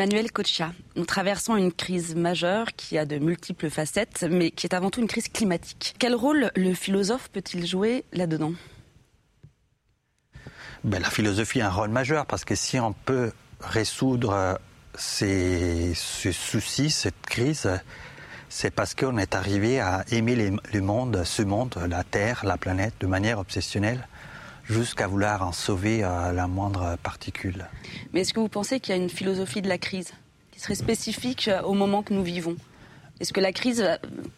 Emmanuel Kocha, nous traversons une crise majeure qui a de multiples facettes, mais qui est avant tout une crise climatique. Quel rôle le philosophe peut-il jouer là-dedans? Ben, La philosophie a un rôle majeur parce que si on peut résoudre ces, soucis, cette crise, c'est parce qu'on est arrivé à aimer le monde, ce monde, la Terre, la planète, de manière obsessionnelle, jusqu'à vouloir en sauver euh, la moindre particule. Mais est-ce que vous pensez qu'il y a une philosophie de la crise qui serait spécifique euh, au moment que nous vivons? Est-ce que la crise euh,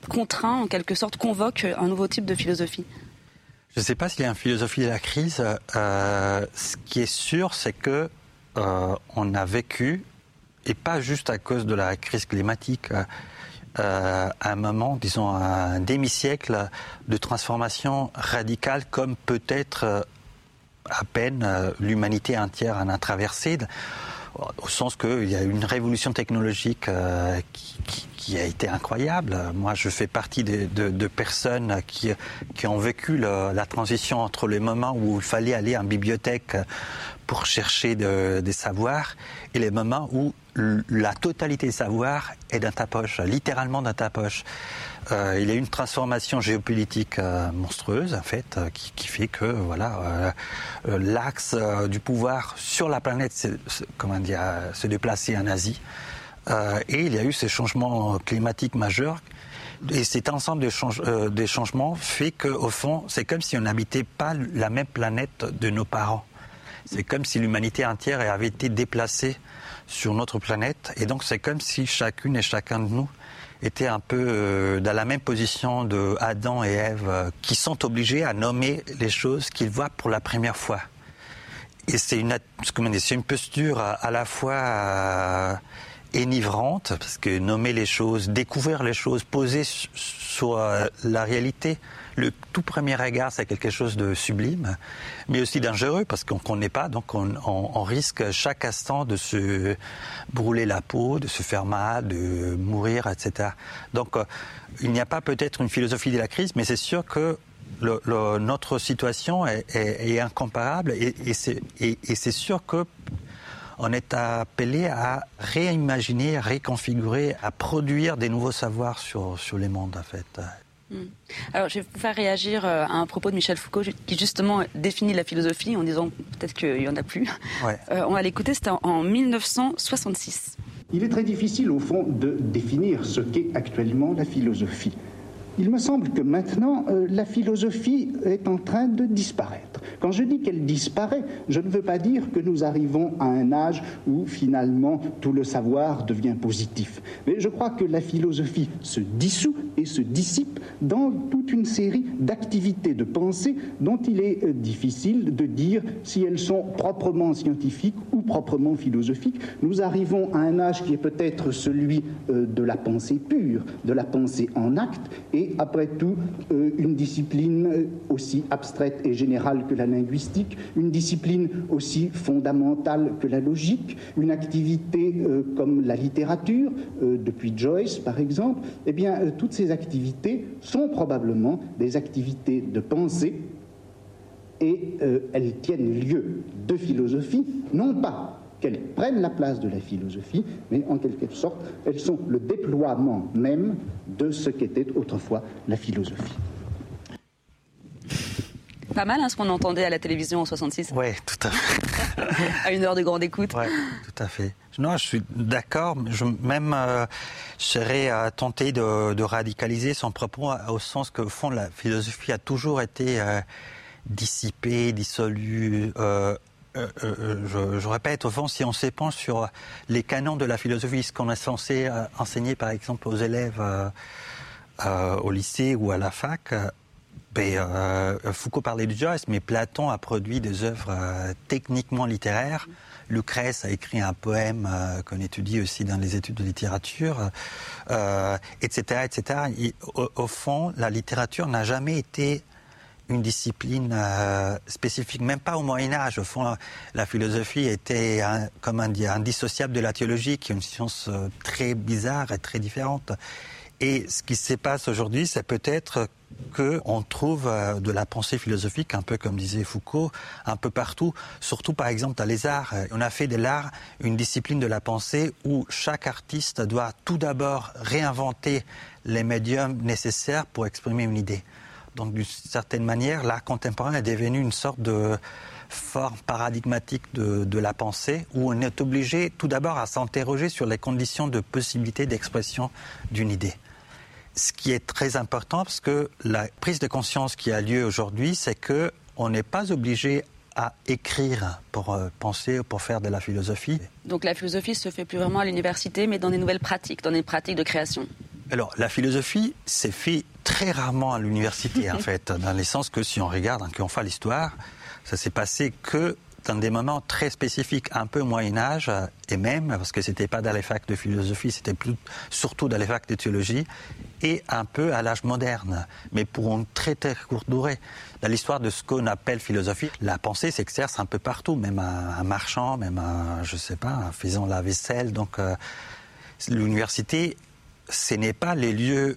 contraint, en quelque sorte, convoque un nouveau type de philosophie? Je ne sais pas s'il y a une philosophie de la crise. ce qui est sûr, c'est que on a vécu et pas juste à cause de la crise climatique, euh, un moment, disons, un demi-siècle de transformation radicale comme peut-être à peine euh, l'humanité entière en a traversé, au sens qu'il y a une révolution technologique qui, a été incroyable. Moi, je fais partie de, personnes qui, qui, ont vécu la transition entre le moment où il fallait aller en bibliothèque pour chercher des savoirs et les moments où la totalité des savoirs est dans ta poche, littéralement dans ta poche. Euh, il y a une transformation géopolitique euh, monstrueuse, en fait, euh, qui, fait que voilà, l'axe du pouvoir sur la planète, dire, se déplacer en Asie. et il y a eu ces changements climatiques majeurs. Et cet ensemble de des changements fait qu'au fond, c'est comme si on n'habitait pas la même planète de nos parents. C'est comme si l'humanité entière avait été déplacée sur notre planète. Et donc c'est comme si chacune et chacun de nous était un peu euh, dans la même position de Adam et Ève, euh, qui sont obligés à nommer les choses qu'ils voient pour la première fois. Et c'est une, une posture à, la fois euh, énivrante, parce que nommer les choses, découvrir les choses, poser sur la réalité, le tout premier regard, c'est quelque chose de sublime, mais aussi dangereux parce qu'on ne connaît pas, donc on, risque chaque instant de se brûler la peau, de se faire mal, de mourir, etc. Donc euh, il n'y a pas peut-être une philosophie de la crise, mais c'est sûr que notre situation est, incomparable et, et c'est sûr que on est appelé à réimaginer, à réconfigurer, à produire des nouveaux savoirs sur, sur les mondes, en fait. Hmm. Alors, je vais vous faire réagir euh, à un propos de Michel Foucault qui justement définit la philosophie en disant peut-être qu'il n'y en a plus. Euh, on va l'écouter, c'était en 1966. Il est très difficile, au fond, de définir ce qu'est actuellement la philosophie. Il me semble que maintenant, euh, la philosophie est en train de disparaître. Quand je dis qu'elle disparaît, je ne veux pas dire que nous arrivons à un âge où finalement tout le savoir devient positif. Mais je crois que la philosophie se dissout et se dissipe dans toute une série d'activités de pensée dont il est euh, difficile de dire si elles sont proprement scientifiques ou proprement philosophiques. Nous arrivons à un âge qui est peut-être celui euh, de la pensée pure, de la pensée en acte, après tout euh, une discipline euh, aussi abstraite et générale que la linguistique, une discipline aussi fondamentale que la logique, une activité euh, comme la littérature, depuis Joyce par exemple, eh bien toutes ces activités sont probablement des activités de pensée et elles tiennent lieu de philosophie, non pas qu'elles prennent la place de la philosophie, mais en quelque sorte, elles sont le déploiement même de ce qu'était autrefois la philosophie. Pas mal hein, ce qu'on entendait à la télévision en 66. Oui, tout à fait. à une heure de grande écoute. Oui, tout à fait. Non, je suis d'accord. Je, même, euh, je serais euh, tenté de, radicaliser son propos au sens que, au fond, la philosophie a toujours été euh, dissipée, dissolue, euh, euh, euh, je, répète, au fond, si on s'épanche sur les canons de la philosophie, ce qu'on est censé enseigner, par exemple, aux élèves au lycée ou à la fac, ben, Foucault parlait de Joyce, mais Platon a produit des œuvres techniquement littéraires. Lucrèce a écrit un poème qu'on étudie aussi dans les études de littérature, etc., etc. au, fond, la littérature n'a jamais été une discipline euh, spécifique, même pas au Moyen Âge. Au fond, la philosophie était, comme indissociable de la théologie, qui est une science euh, très bizarre et très différente. Et ce qui se passe aujourd'hui, c'est peut-être qu'on trouve euh, de la pensée philosophique, un peu comme disait Foucault, un peu partout, surtout par exemple dans les arts. On a fait de l'art une discipline de la pensée où chaque artiste doit tout d'abord réinventer les médiums nécessaires pour exprimer une idée. Donc d'une certaine manière, l'art contemporain est devenu une sorte de forme paradigmatique de, la pensée où on est obligé tout d'abord à s'interroger sur les conditions de possibilité d'expression d'une idée ce qui est très important, parce que la prise de conscience qui a lieu aujourd'hui, c'est que on n'est pas obligé à écrire pour euh, penser ou pour faire de la philosophie. Donc la philosophie se fait plus vraiment à l'université, mais dans des nouvelles pratiques, dans des pratiques de création. Alors la philosophie s'est fait très rarement à l'université, en fait, dans le sens que si on regarde, hein, qu'on fait l'histoire, ça s'est passé que dans des moments très spécifiques, un peu Moyen Âge, et même, parce que c'était pas dans les facs de philosophie, c'était plus, surtout dans les facs de théologie, et un peu à l'âge moderne, mais pour une très très courte durée. Dans l'histoire de ce qu'on appelle philosophie, la pensée s'exerce un peu partout, même un marchand, même un, je sais pas, un faisant la vaisselle. Donc, euh, l'université, ce n'est pas les lieux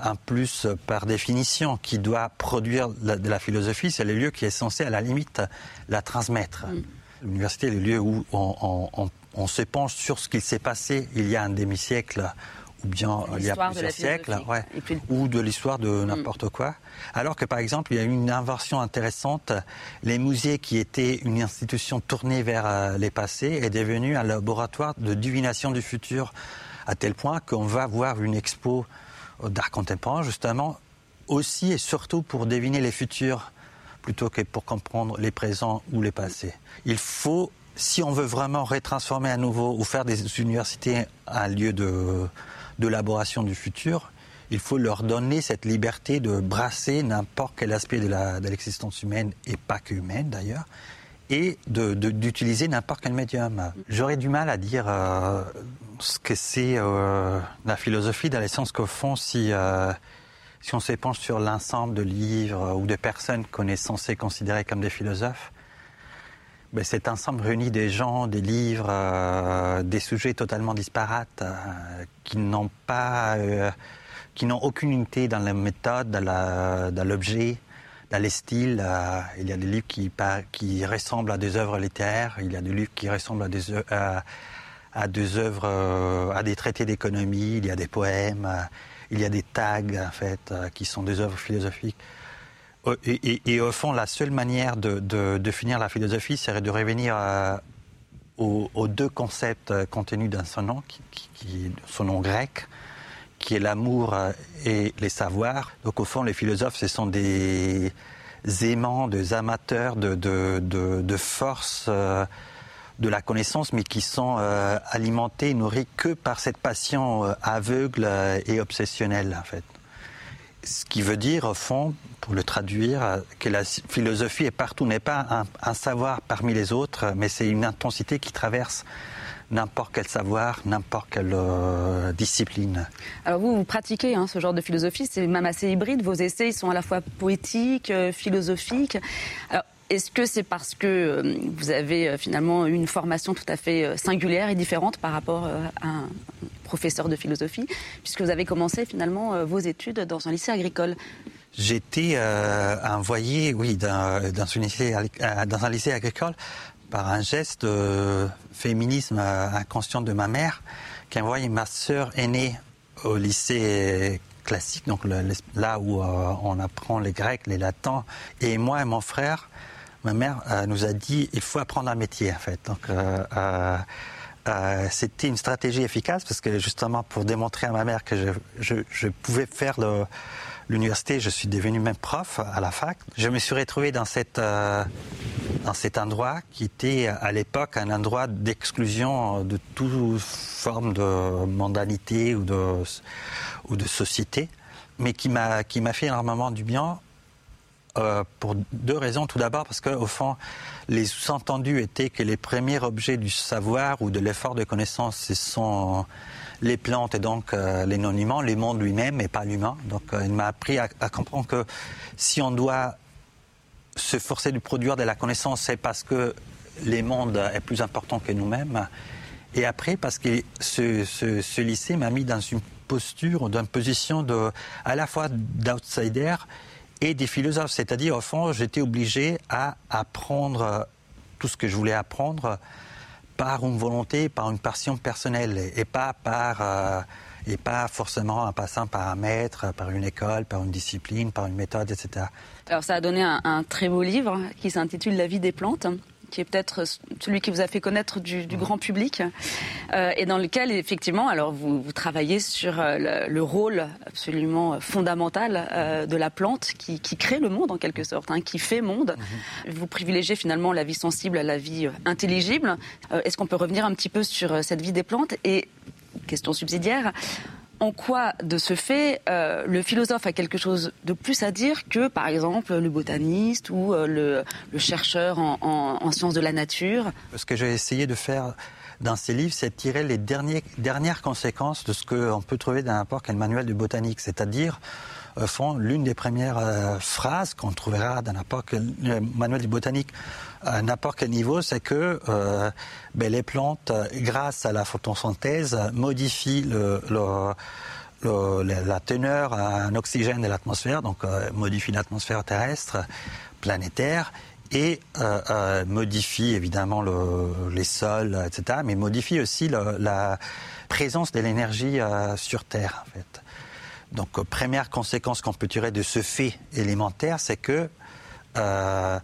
un plus par définition qui doit produire de la philosophie, c'est le lieu qui est censé à la limite la transmettre. Mm. L'université est le lieu où on, on se penche sur ce qu'il s'est passé il y a un demi-siècle ou bien il y a plusieurs siècles, ouais, ou de l'histoire de mm. n'importe quoi. Alors que par exemple, il y a eu une invention intéressante. Les musées, qui étaient une institution tournée vers euh, les passés, est devenu un laboratoire de divination du futur, à tel point qu'on va voir une expo d'art contemporain, justement, aussi et surtout pour deviner les futurs, plutôt que pour comprendre les présents ou les passés. Il faut si on veut vraiment retransformer à nouveau ou faire des universités un lieu de, d'élaboration du futur, il faut leur donner cette liberté de brasser n'importe quel aspect de l'existence humaine, et pas qu'humaine d'ailleurs, et d'utiliser n'importe quel médium. J'aurais du mal à dire euh, ce que c'est euh, la philosophie, dans le sens qu'au fond, si, euh, si on s'épanche sur l'ensemble de livres ou de personnes qu'on est censé considérer comme des philosophes, ben, cet ensemble réunit des gens, des livres, des sujets totalement disparates, qui n'ont pas, qui n'ont aucune unité dans la méthode, dans l'objet, dans, les styles. il y a des livres qui, qui ressemblent à des œuvres littéraires, il y a des livres qui ressemblent à des, œuvres, à des traités d'économie, il y a des poèmes, il y a des tags en fait, qui sont des œuvres philosophiques. Euh, et, au fond, la seule manière de, finir la philosophie serait de revenir aux, deux concepts euh, contenus dans son nom, qui, son nom grec, qui est l'amour euh, et les savoirs. Donc au fond, les philosophes, ce sont des aimants, des amateurs de, de, force de la connaissance, mais qui sont alimentés, nourris que par cette passion aveugle et obsessionnelle, en fait. Ce qui veut dire, au fond, pour le traduire, que la philosophie est partout, n'est pas un, savoir parmi les autres, mais c'est une intensité qui traverse n'importe quel savoir, n'importe quelle euh, discipline. Alors vous, vous pratiquez hein, ce genre de philosophie, c'est même assez hybride. Vos essais ils sont à la fois poétiques, euh, philosophiques. Alors, est-ce que c'est parce que euh, vous avez finalement une formation tout à fait singulière et différente par rapport à un professeur de philosophie, puisque vous avez commencé finalement vos études dans un lycée agricole? J'étais euh, envoyé, oui, dans, dans, lycée, dans, un lycée agricole par un geste de féminisme inconscient de ma mère, qui a envoyé ma sœur aînée au lycée classique, donc là où euh, on apprend les grecs, les latins, et moi et mon frère, ma mère nous a dit il faut apprendre un métier en fait. Donc c'était une stratégie efficace parce que justement pour démontrer à ma mère que je, je, je pouvais faire le l'université, je suis devenu même prof à la fac. Je me suis retrouvé dans, cette, euh, dans cet endroit qui était à l'époque un endroit d'exclusion de toute forme de mondanité ou de, ou de société, mais qui m'a fait énormément du bien euh, pour deux raisons. Tout d'abord parce qu'au fond, les sous-entendus étaient que les premiers objets du savoir ou de l'effort de connaissance, ce sont les plantes et donc euh, les non-humains, le monde lui-même et pas l'humain. Donc euh, il m'a appris à, comprendre que si on doit se forcer de produire de la connaissance, c'est parce que le monde est plus important que nous-mêmes. Et après, parce que ce, lycée m'a mis dans une posture, d'une position de, à la fois d'outsider et des philosophes. C'est-à-dire, au fond, j'étais obligé à apprendre tout ce que je voulais apprendre par une volonté, par une passion personnelle, et pas par euh, et pas forcément en passant par un maître, par une école, par une discipline, par une méthode, etc. Alors ça a donné un très beau livre qui s'intitule La vie des plantes qui est peut-être celui qui vous a fait connaître du, grand public, euh, et dans lequel, effectivement, alors vous, travaillez sur euh, le, rôle absolument fondamental euh, de la plante qui, crée le monde en quelque sorte, hein, qui fait monde. Mhm. Vous privilégiez finalement la vie sensible à la vie intelligible. Est-ce qu'on peut revenir un petit peu sur cette vie des plantes? Et question subsidiaire, en quoi, de ce fait, euh, le philosophe a quelque chose de plus à dire que, par exemple, le botaniste ou euh, le, chercheur en, sciences de la nature? Ce que j'ai essayé de faire dans ces livres, c'est tirer les dernières conséquences de ce qu'on peut trouver dans n'importe quel manuel de botanique, c'est-à-dire font l'une des premières euh, phrases qu'on trouvera dans n'importe quel manuel de botanique à n'importe quel niveau, c'est que euh, ben, les plantes, grâce à la photosynthèse, modifient la teneur en oxygène de l'atmosphère, donc euh, modifient l'atmosphère terrestre, planétaire, et euh, modifie évidemment les sols, etc., mais modifie aussi la présence de l'énergie sur Terre, en fait. Donc, première conséquence qu'on peut tirer de ce fait élémentaire, c'est que ben,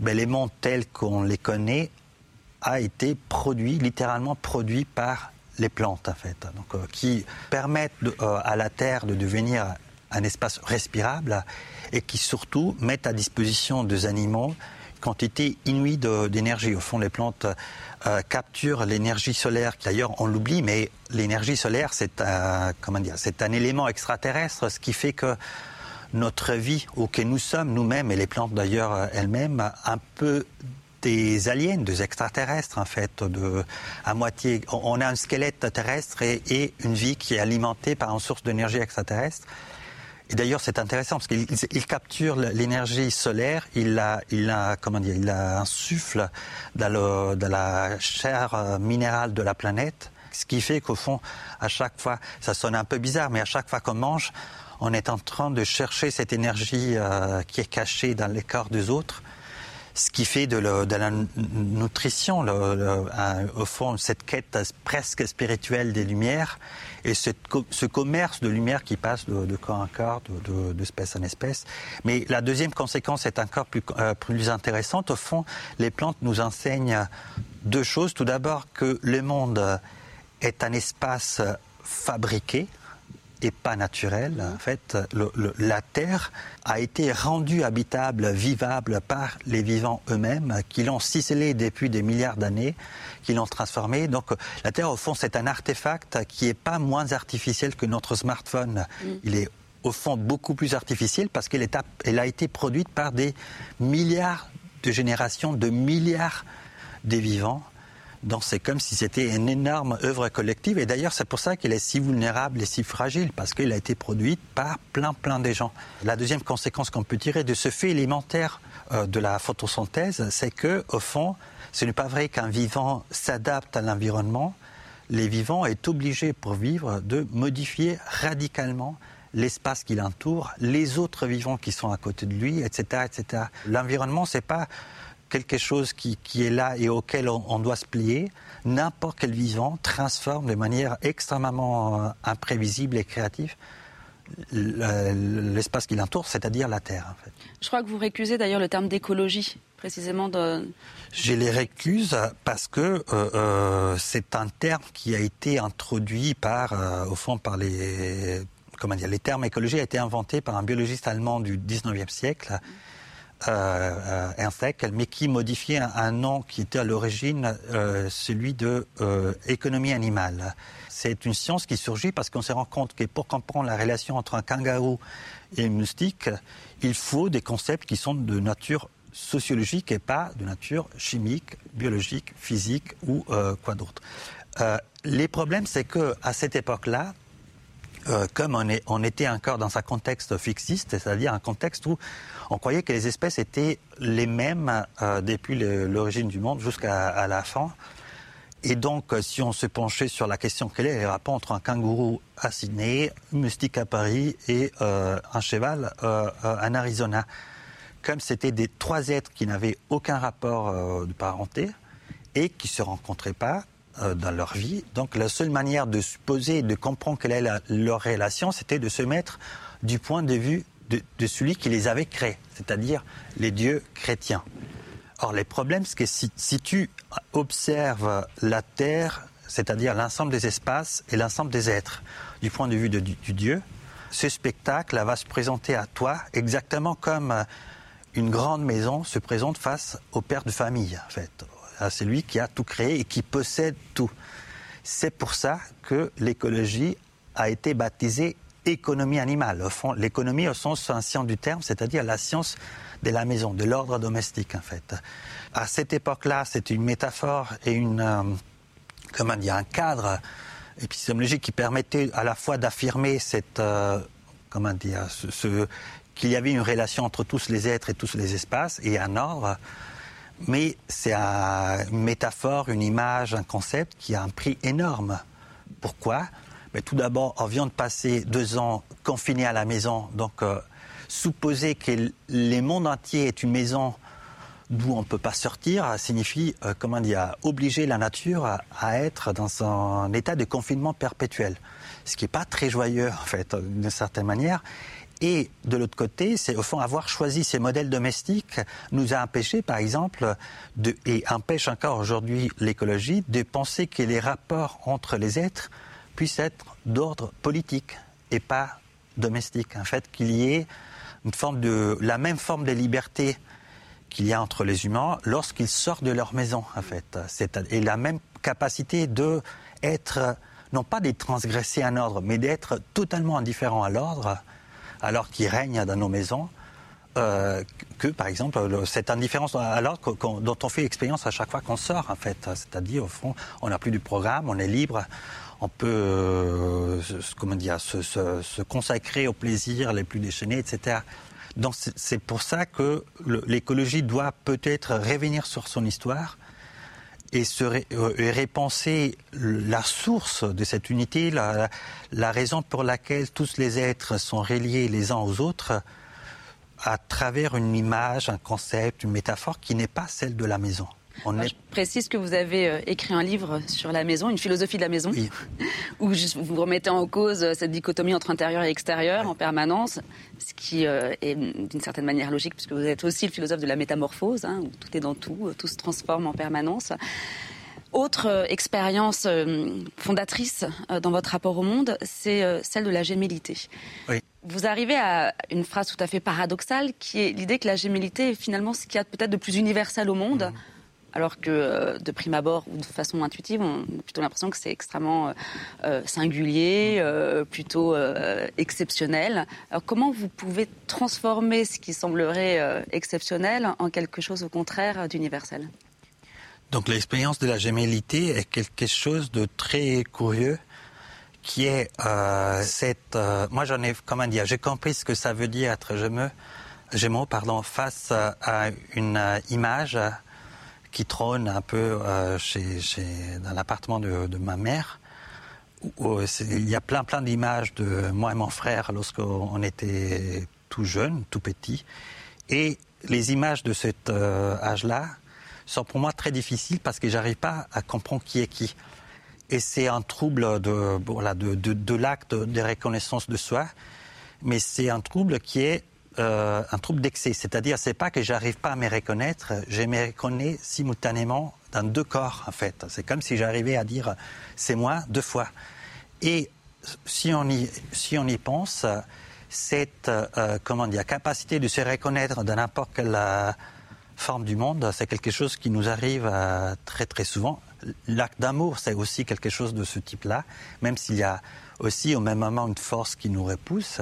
les mondes tels qu'on les connaît a été produit, littéralement produit par les plantes en fait, donc, euh, qui permettent euh, à la Terre de devenir un espace respirable et qui surtout mettent à disposition des animaux quantité inouïe d'énergie. Au fond, les plantes euh, capturent l'énergie solaire. D'ailleurs, on l'oublie, mais l'énergie solaire, c'est un, un élément extraterrestre, ce qui fait que notre vie, ou que nous sommes nous-mêmes, et les plantes d'ailleurs euh, elles-mêmes, un peu des aliens, des extraterrestres en fait, à moitié. On a un squelette terrestre et, une vie qui est alimentée par une source d'énergie extraterrestre. Et d'ailleurs, c'est intéressant parce qu'il capture l'énergie solaire, il a, il a, comment dire, il a un souffle dans, le, dans la chair euh, minérale de la planète, ce qui fait qu'au fond, à chaque fois, ça sonne un peu bizarre, mais à chaque fois qu'on mange, on est en train de chercher cette énergie euh, qui est cachée dans les corps des autres, ce qui fait de, la nutrition, au fond, cette quête presque spirituelle des lumières et ce commerce de lumière qui passe de, corps en corps, d'espèce en espèce. Mais la deuxième conséquence est encore plus, euh, plus intéressante. Au fond, les plantes nous enseignent deux choses. Tout d'abord que le monde est un espace fabriqué, et pas naturel. En fait, la Terre a été rendue habitable, vivable par les vivants eux-mêmes, qui l'ont ciselée depuis des milliards d'années, qui l'ont transformée. Donc, la Terre, au fond, c'est un artefact qui n'est pas moins artificiel que notre smartphone. Mm. Il est au fond beaucoup plus artificiel parce qu'elle a été produite par des milliards de générations, de milliards de vivants. Donc c'est comme si c'était une énorme œuvre collective. Et d'ailleurs, c'est pour ça qu'elle est si vulnérable et si fragile, parce qu'elle a été produite par plein, plein de gens. La deuxième conséquence qu'on peut tirer de ce fait élémentaire euh, de la photosynthèse, c'est que, au fond, ce n'est pas vrai qu'un vivant s'adapte à l'environnement. Les vivants est obligé, pour vivre, de modifier radicalement l'espace qui l'entoure, les autres vivants qui sont à côté de lui, etc., etc. L'environnement, c'est pas quelque chose qui, est là et auquel on, doit se plier, n'importe quel vivant transforme de manière extrêmement euh, imprévisible et créative l'espace qui l'entoure, c'est-à-dire la Terre. En fait. Je crois que vous récusez d'ailleurs le terme d'écologie, précisément. De... Je les récuse parce que euh, euh, c'est un terme qui a été introduit par, au fond, par les comment dire, les termes écologie a été inventé par un biologiste allemand du 19e siècle euh, euh mais qui modifiait un, nom qui était à l'origine euh, celui de euh, économie animale. C'est une science qui surgit parce qu'on se rend compte que pour comprendre la relation entre un kangaroo et une moustique, il faut des concepts qui sont de nature sociologique et pas de nature chimique, biologique, physique ou quoi d'autre. les problèmes, c'est que à cette époque-là, euh, comme on, était encore dans un contexte fixiste, c'est-à-dire un contexte où on croyait que les espèces étaient les mêmes euh, depuis l'origine du monde jusqu'à la fin. Et donc, euh, si on se penchait sur la question quel est le rapport entre un kangourou à Sydney, moustique à Paris et un cheval en Arizona, comme c'était des trois êtres qui n'avaient aucun rapport de parenté et qui se rencontraient pas dans leur vie, donc la seule manière de supposer, de comprendre quelle est leur relation, c'était de se mettre du point de vue de, de celui qui les avait créés, c'est-à-dire les dieux chrétiens. Or, les problèmes, c'est que si, tu observes la Terre, c'est-à-dire l'ensemble des espaces et l'ensemble des êtres, du point de vue du, Dieu, ce spectacle va se présenter à toi exactement comme euh, une grande maison se présente face au père de famille, en fait. C'est lui qui a tout créé et qui possède tout. C'est pour ça que l'écologie a été baptisée économie animale. Au fond, l'économie au sens ancien du terme, c'est-à-dire la science de la maison, de l'ordre domestique en fait. À cette époque-là, c'est une métaphore et une, euh, comment dire, un cadre épistémologique qui permettait à la fois d'affirmer cette, euh, comment dire, ce, qu'il y avait une relation entre tous les êtres et tous les espaces et un ordre, mais c'est une métaphore, une image, un concept qui a un prix énorme. Pourquoi? Mais Tout d'abord, on vient de passer deux ans confinés à la maison, donc euh, supposer que le monde entier est une maison d'où on ne peut pas sortir signifie, euh, comment dire, obliger la nature à, être dans un état de confinement perpétuel. Ce qui n'est pas très joyeux, en fait, d'une certaine manière. Et de l'autre côté, c'est au fond avoir choisi ces modèles domestiques nous a empêché, par exemple, et empêche encore aujourd'hui l'écologie, de penser que les rapports entre les êtres puissent être d'ordre politique et pas domestique. En fait, qu'il y ait une forme de, la même forme de liberté qu'il y a entre les humains lorsqu'ils sortent de leur maison, en fait. Et la même capacité de être, non pas de transgresser un ordre, mais d'être totalement indifférent à l'ordre, alors qu'il règne dans nos maisons, euh, que, par exemple, cette indifférence l'ordre dont on fait expérience à chaque fois qu'on sort, en fait. C'est-à-dire, au fond, on n'a plus du programme, on est libre, on peut euh, comment dire, se, consacrer aux plaisirs les plus déchaînés, etc. Donc c'est pour ça que l'écologie doit peut-être revenir sur son histoire et, se euh, repenser la source de cette unité, la, raison pour laquelle tous les êtres sont reliés les uns aux autres à travers une image, un concept, une métaphore qui n'est pas celle de la maison. Je précise que vous avez euh, écrit un livre sur la maison, une philosophie de la maison, où vous remettez en cause euh, cette dichotomie entre intérieur et extérieur en permanence, ce qui euh, est d'une certaine manière logique, puisque vous êtes aussi le philosophe de la métamorphose, hein, où tout est dans tout, tout se transforme en permanence. Autre expérience fondatrice dans votre rapport au monde, c'est celle de la gémellité. Vous arrivez à une phrase tout à fait paradoxale, qui est l'idée que la gémellité est finalement ce qu'il y a peut-être de plus universel au monde. Mmh alors que euh, de prime abord ou de façon intuitive, on a plutôt l'impression que c'est extrêmement euh, euh, singulier, plutôt exceptionnel. Alors comment vous pouvez transformer ce qui semblerait exceptionnel en quelque chose au contraire d'universel? Donc l'expérience de la gémellité est quelque chose de très curieux qui est cette... moi j'en ai, comment dire, j'ai compris ce que ça veut dire être gémeaux, pardon, face à une image qui trône un peu euh, chez, dans l'appartement de, ma mère. Il y a plein plein d'images de moi et mon frère lorsqu'on était tout jeune, tout petit. Et les images de cet euh, âge-là sont pour moi très difficiles parce que j'arrive pas à comprendre qui est qui. Et c'est un trouble de, voilà, de, de, de l'acte de reconnaissance de soi, mais c'est un trouble qui est euh, un trouble d'excès. C'est-à-dire, c'est pas que j'arrive pas à me reconnaître, je me reconnais simultanément dans deux corps, en fait. C'est comme si j'arrivais à dire c'est moi deux fois. Et si on y, si on y pense, cette euh, comment dire, capacité de se reconnaître dans n'importe quelle euh, forme du monde, c'est quelque chose qui nous arrive très très souvent. L'acte d'amour, c'est aussi quelque chose de ce type-là, même s'il y a aussi au même moment une force qui nous repousse.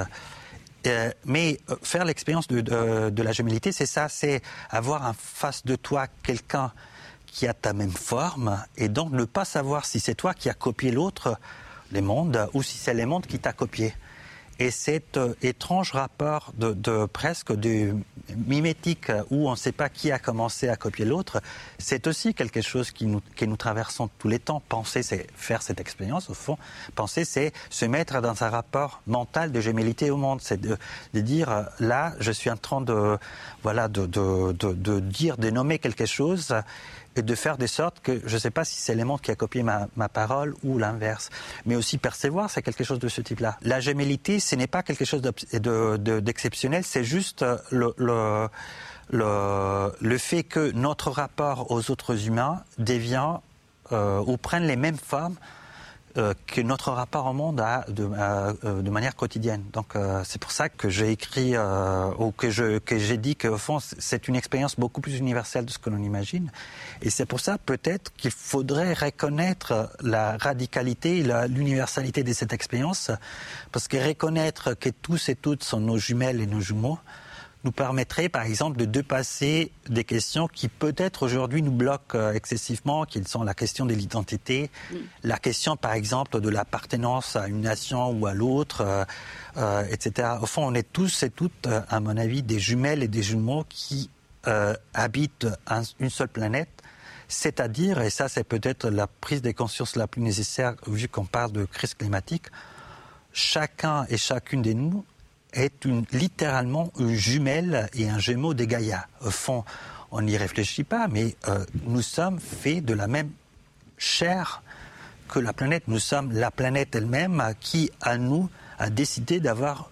Euh, mais euh, faire l'expérience de, la gémellité, c'est ça, c'est avoir en face de toi quelqu'un qui a ta même forme, et donc ne pas savoir si c'est toi qui as copié l'autre, les mondes, ou si c'est les mondes qui t'a copié. Et cet euh, étrange rapport de, presque de mimétique où on ne sait pas qui a commencé à copier l'autre, c'est aussi quelque chose qui nous, que nous traversons tous les temps. Penser, c'est faire cette expérience, au fond. Penser, c'est se mettre dans un rapport mental de gémellité au monde. C'est de, dire, euh, là, je suis en train de, voilà, de, de, de dire, de nommer quelque chose et de faire des sortes que je ne sais pas si c'est l'élément qui a copié ma, ma parole ou l'inverse. Mais aussi percevoir, c'est quelque chose de ce type-là. La gémellité, ce n'est pas quelque chose d'exceptionnel, c'est juste le, le, le, le, fait que notre rapport aux autres humains devient euh, ou prenne les mêmes formes euh, que notre rapport au monde a de, euh, de manière quotidienne. Donc euh, c'est pour ça que j'ai écrit ou que je que j'ai dit qu'au fond c'est une expérience beaucoup plus universelle de ce que l'on imagine. Et c'est pour ça peut-être qu'il faudrait reconnaître la radicalité l'universalité de cette expérience, parce que reconnaître que tous et toutes sont nos jumelles et nos jumeaux, nous permettrait, par exemple, de dépasser des questions qui peut-être aujourd'hui nous bloquent euh, excessivement, qui sont la question de l'identité, mm. la question, par exemple, de l'appartenance à une nation ou à l'autre, euh, euh, etc. Au fond, on est tous et toutes, à mon avis, des jumelles et des jumeaux qui habitent une seule planète. C'est-à-dire, et ça c'est peut-être la prise de conscience la plus nécessaire vu qu'on parle de crise climatique, chacun et chacune de nous est littéralement une jumelle et un jumeau des Gaïa. Au fond, on n'y réfléchit pas, mais euh, nous sommes faits de la même chair que la planète. Nous sommes la planète elle-même qui, à nous, a décidé d'avoir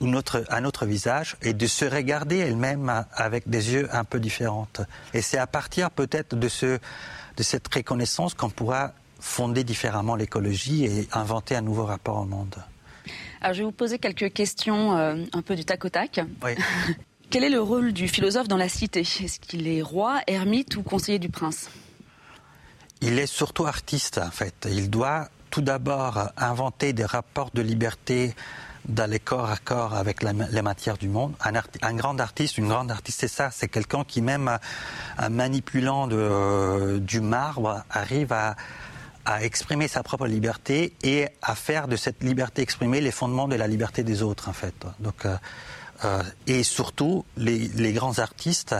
un autre visage et de se regarder elle-même avec des yeux un peu différents. Et c'est à partir peut-être de cette reconnaissance qu'on pourra fonder différemment l'écologie et inventer un nouveau rapport au monde. Alors, je vais vous poser quelques questions euh, un peu du tac au tac. Oui. Quel est le rôle du philosophe dans la cité? Est-ce qu'il est roi, ermite ou conseiller du prince? Il est surtout artiste, en fait. Il doit tout d'abord inventer des rapports de liberté d'aller corps à corps avec les matières du monde. Un, grand artiste, une grande artiste, c'est ça. C'est quelqu'un qui, même en manipulant de, du marbre, arrive à, à exprimer sa propre liberté et à faire de cette liberté exprimée les fondements de la liberté des autres, en fait. Donc, euh, euh, et surtout, les, les, grands artistes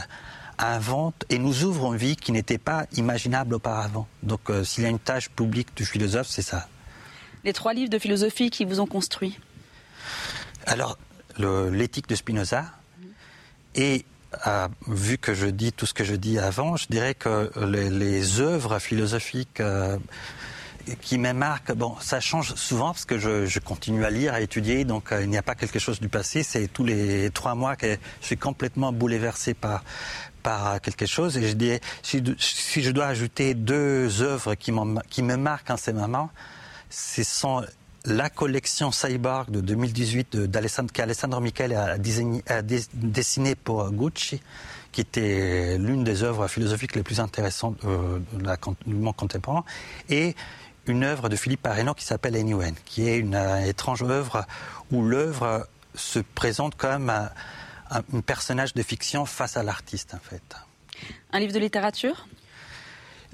inventent et nous ouvrent une vie qui n'était pas imaginable auparavant. Donc, euh, s'il y a une tâche publique du philosophe, c'est ça. Les trois livres de philosophie qui vous ont construit? Alors, l'éthique de Spinoza et vu que je dis tout ce que je dis avant, je dirais que les, œuvres philosophiques euh, qui me marquent, bon, ça change souvent parce que je, continue à lire, à étudier, donc euh, il n'y a pas quelque chose du passé. C'est tous les trois mois que je suis complètement bouleversé par par quelque chose. Et je dis, si, si je dois ajouter deux œuvres qui, qui me marquent en ces moments, ce sont la collection Cyborg de 2018 qu'Alessandro Michele a, dessiné pour Gucci, qui était l'une des œuvres philosophiques les plus intéressantes euh, du monde contemporain, et une œuvre de Philippe Pareno qui s'appelle Anywhen, qui est une euh, étrange œuvre où l'œuvre se présente comme un, un personnage de fiction face à l'artiste, en fait. Un livre de littérature?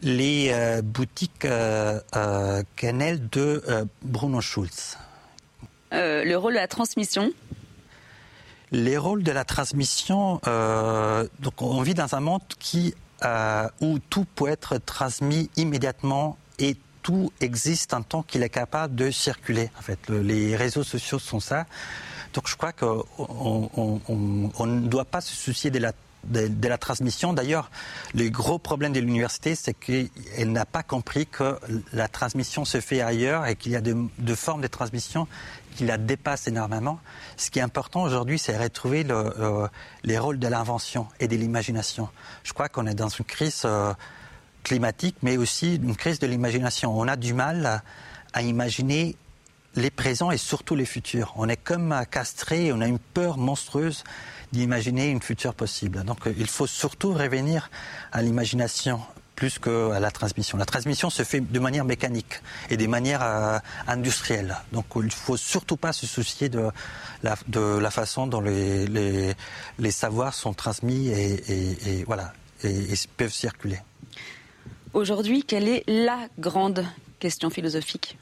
Les euh, boutiques euh, euh de euh, Bruno Schulz. le rôle de la transmission Les rôles de la transmission, donc on vit dans un monde qui, où tout peut être transmis immédiatement et tout existe en tant qu'il est capable de circuler. En fait, les réseaux sociaux sont ça. Donc je crois qu'on ne doit pas se soucier de la de, la transmission. D'ailleurs, le gros problème de l'université, c'est qu'elle n'a pas compris que la transmission se fait ailleurs et qu'il y a de, formes de transmission qui la dépassent énormément. Ce qui est important aujourd'hui, c'est retrouver le, les rôles de l'invention et de l'imagination. Je crois qu'on est dans une crise euh, climatique, mais aussi une crise de l'imagination. On a du mal à imaginer les présents et surtout les futurs. On est comme castré, on a une peur monstrueuse d'imaginer une future possible. Donc euh, il faut surtout revenir à l'imagination plus qu'à la transmission. La transmission se fait de manière mécanique et de manière euh, industrielle. Donc il ne faut surtout pas se soucier de la, façon dont les, savoirs sont transmis et, voilà, et, peuvent circuler. Aujourd'hui, quelle est la grande question philosophique?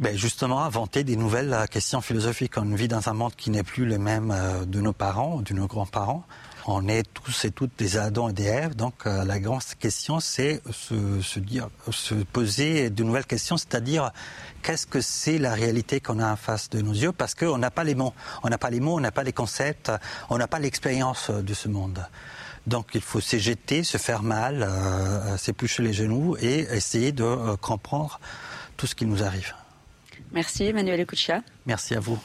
Ben justement, inventer des nouvelles questions philosophiques. On vit dans un monde qui n'est plus le même de nos parents, de nos grands-parents. On est tous et toutes des Adams et des Èves, donc la grande question, c'est se, se, se poser de nouvelles questions, c'est-à-dire qu'est-ce que c'est la réalité qu'on a en face de nos yeux, parce qu'on n'a pas les mots, on n'a pas les mots, on n'a pas les concepts, on n'a pas l'expérience de ce monde. Donc il faut s'éjeter, se faire mal, euh, s'éplucher les genoux et essayer de euh, comprendre tout ce qui nous arrive. Merci Emmanuel Ekucha. Merci à vous.